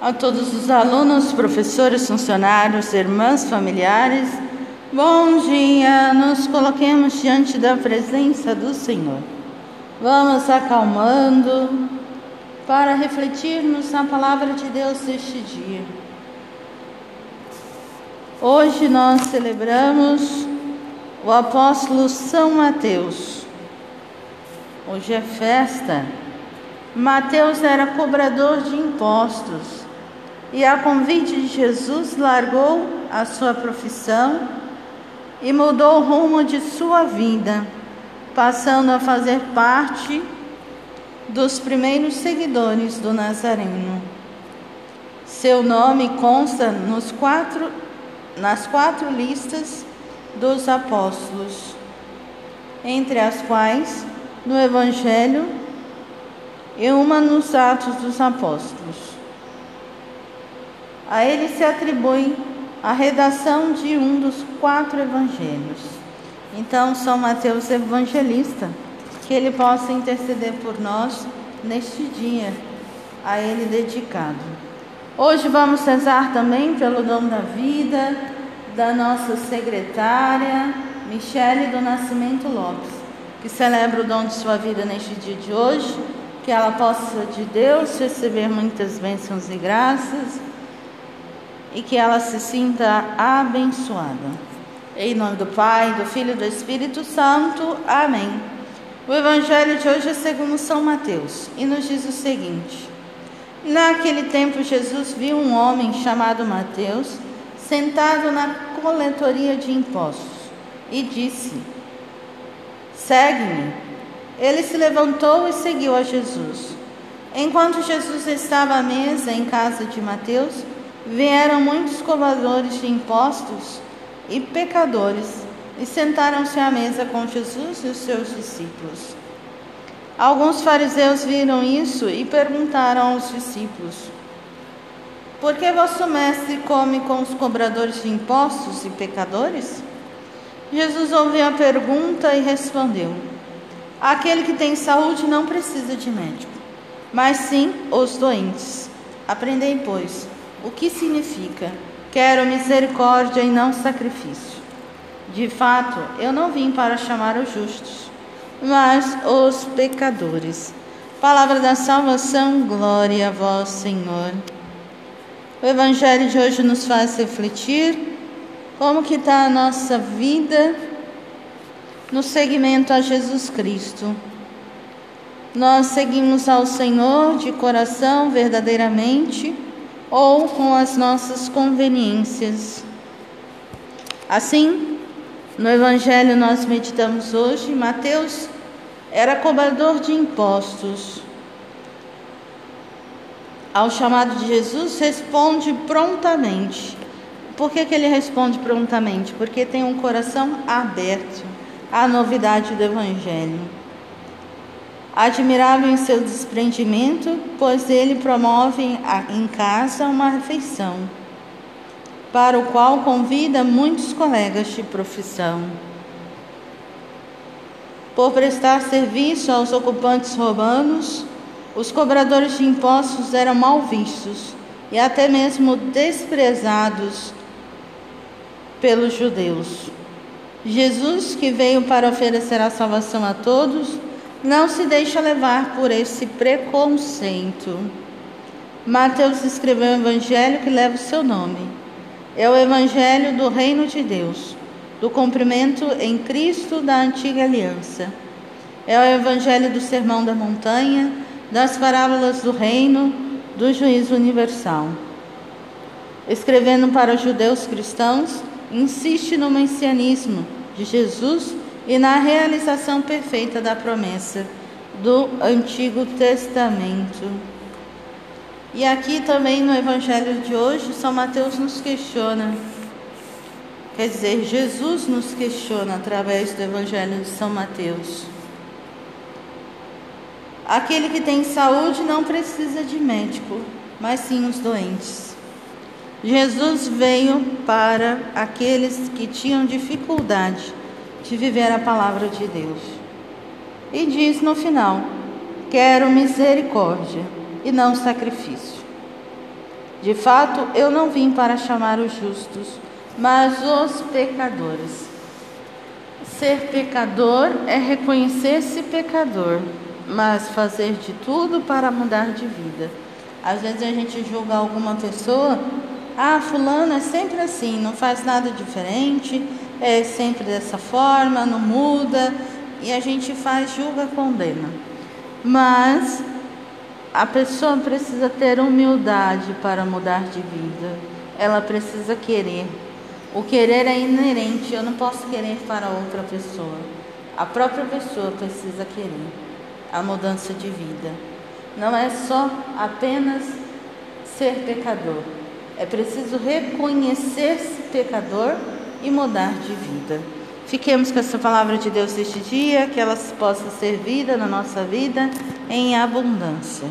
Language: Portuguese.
a todos os alunos, professores, funcionários, irmãs, familiares. Bom dia, nos coloquemos diante da presença do Senhor. Vamos acalmando para refletirmos na palavra de Deus deste dia. Hoje nós celebramos o apóstolo São Mateus. Hoje é festa. Mateus era cobrador de impostos e, a convite de Jesus, largou a sua profissão e mudou o rumo de sua vida, passando a fazer parte dos primeiros seguidores do Nazareno. Seu nome consta nos quatro, nas quatro listas dos apóstolos, entre as quais no Evangelho e uma nos Atos dos Apóstolos. A ele se atribui a redação de um dos quatro evangelhos. Então, São Mateus Evangelista, que ele possa interceder por nós neste dia, a ele dedicado. Hoje vamos rezar também pelo dom da vida da nossa secretária, Michele do Nascimento Lopes, que celebra o dom de sua vida neste dia de hoje, que ela possa de Deus receber muitas bênçãos e graças e que ela se sinta abençoada. Em nome do Pai, do Filho e do Espírito Santo. Amém. O Evangelho de hoje é segundo São Mateus e nos diz o seguinte: Naquele tempo, Jesus viu um homem chamado Mateus sentado na coletoria de impostos e disse: Segue-me. Ele se levantou e seguiu a Jesus. Enquanto Jesus estava à mesa em casa de Mateus, vieram muitos cobradores de impostos e pecadores e sentaram-se à mesa com Jesus e os seus discípulos. Alguns fariseus viram isso e perguntaram aos discípulos: Por que vosso mestre come com os cobradores de impostos e pecadores? Jesus ouviu a pergunta e respondeu: Aquele que tem saúde não precisa de médico, mas sim os doentes. Aprendei, pois, o que significa: quero misericórdia e não sacrifício. De fato, eu não vim para chamar os justos, mas os pecadores. Palavra da salvação, glória a vós, Senhor. O Evangelho de hoje nos faz refletir como que está a nossa vida no seguimento a Jesus Cristo? Nós seguimos ao Senhor de coração verdadeiramente ou com as nossas conveniências? Assim, no Evangelho nós meditamos hoje, Mateus era cobrador de impostos. Ao chamado de Jesus, responde prontamente. Por que, que ele responde prontamente? Porque tem um coração aberto à novidade do Evangelho. Admirável em seu desprendimento, pois ele promove em casa uma refeição, para o qual convida muitos colegas de profissão. Por prestar serviço aos ocupantes romanos, os cobradores de impostos eram mal vistos e até mesmo desprezados pelos judeus. Jesus, que veio para oferecer a salvação a todos, não se deixa levar por esse preconceito. Mateus escreveu o evangelho que leva o seu nome. É o evangelho do reino de Deus, do cumprimento em Cristo da antiga aliança. É o evangelho do sermão da montanha, das parábolas do reino, do juízo universal. Escrevendo para os judeus cristãos, insiste no messianismo de Jesus e na realização perfeita da promessa do Antigo Testamento. E aqui também no Evangelho de hoje, São Mateus nos questiona, quer dizer, Jesus nos questiona através do Evangelho de São Mateus. Aquele que tem saúde não precisa de médico, mas sim os doentes. Jesus veio para aqueles que tinham dificuldade de viver a palavra de Deus. E diz no final: Quero misericórdia e não sacrifício. De fato, eu não vim para chamar os justos, mas os pecadores. Ser pecador é reconhecer-se pecador, mas fazer de tudo para mudar de vida. Às vezes a gente julga alguma pessoa, ah, fulano é sempre assim, não faz nada diferente, é sempre dessa forma, não muda, e a gente faz, julga, condena. Mas a pessoa precisa ter humildade para mudar de vida. Ela precisa querer. O querer é inerente, eu não posso querer para outra pessoa. A própria pessoa precisa querer a mudança de vida. Não é só apenas ser pecador. É preciso reconhecer-se pecador e mudar de vida. Fiquemos com essa palavra de Deus este dia, que ela possa ser vida na nossa vida em abundância.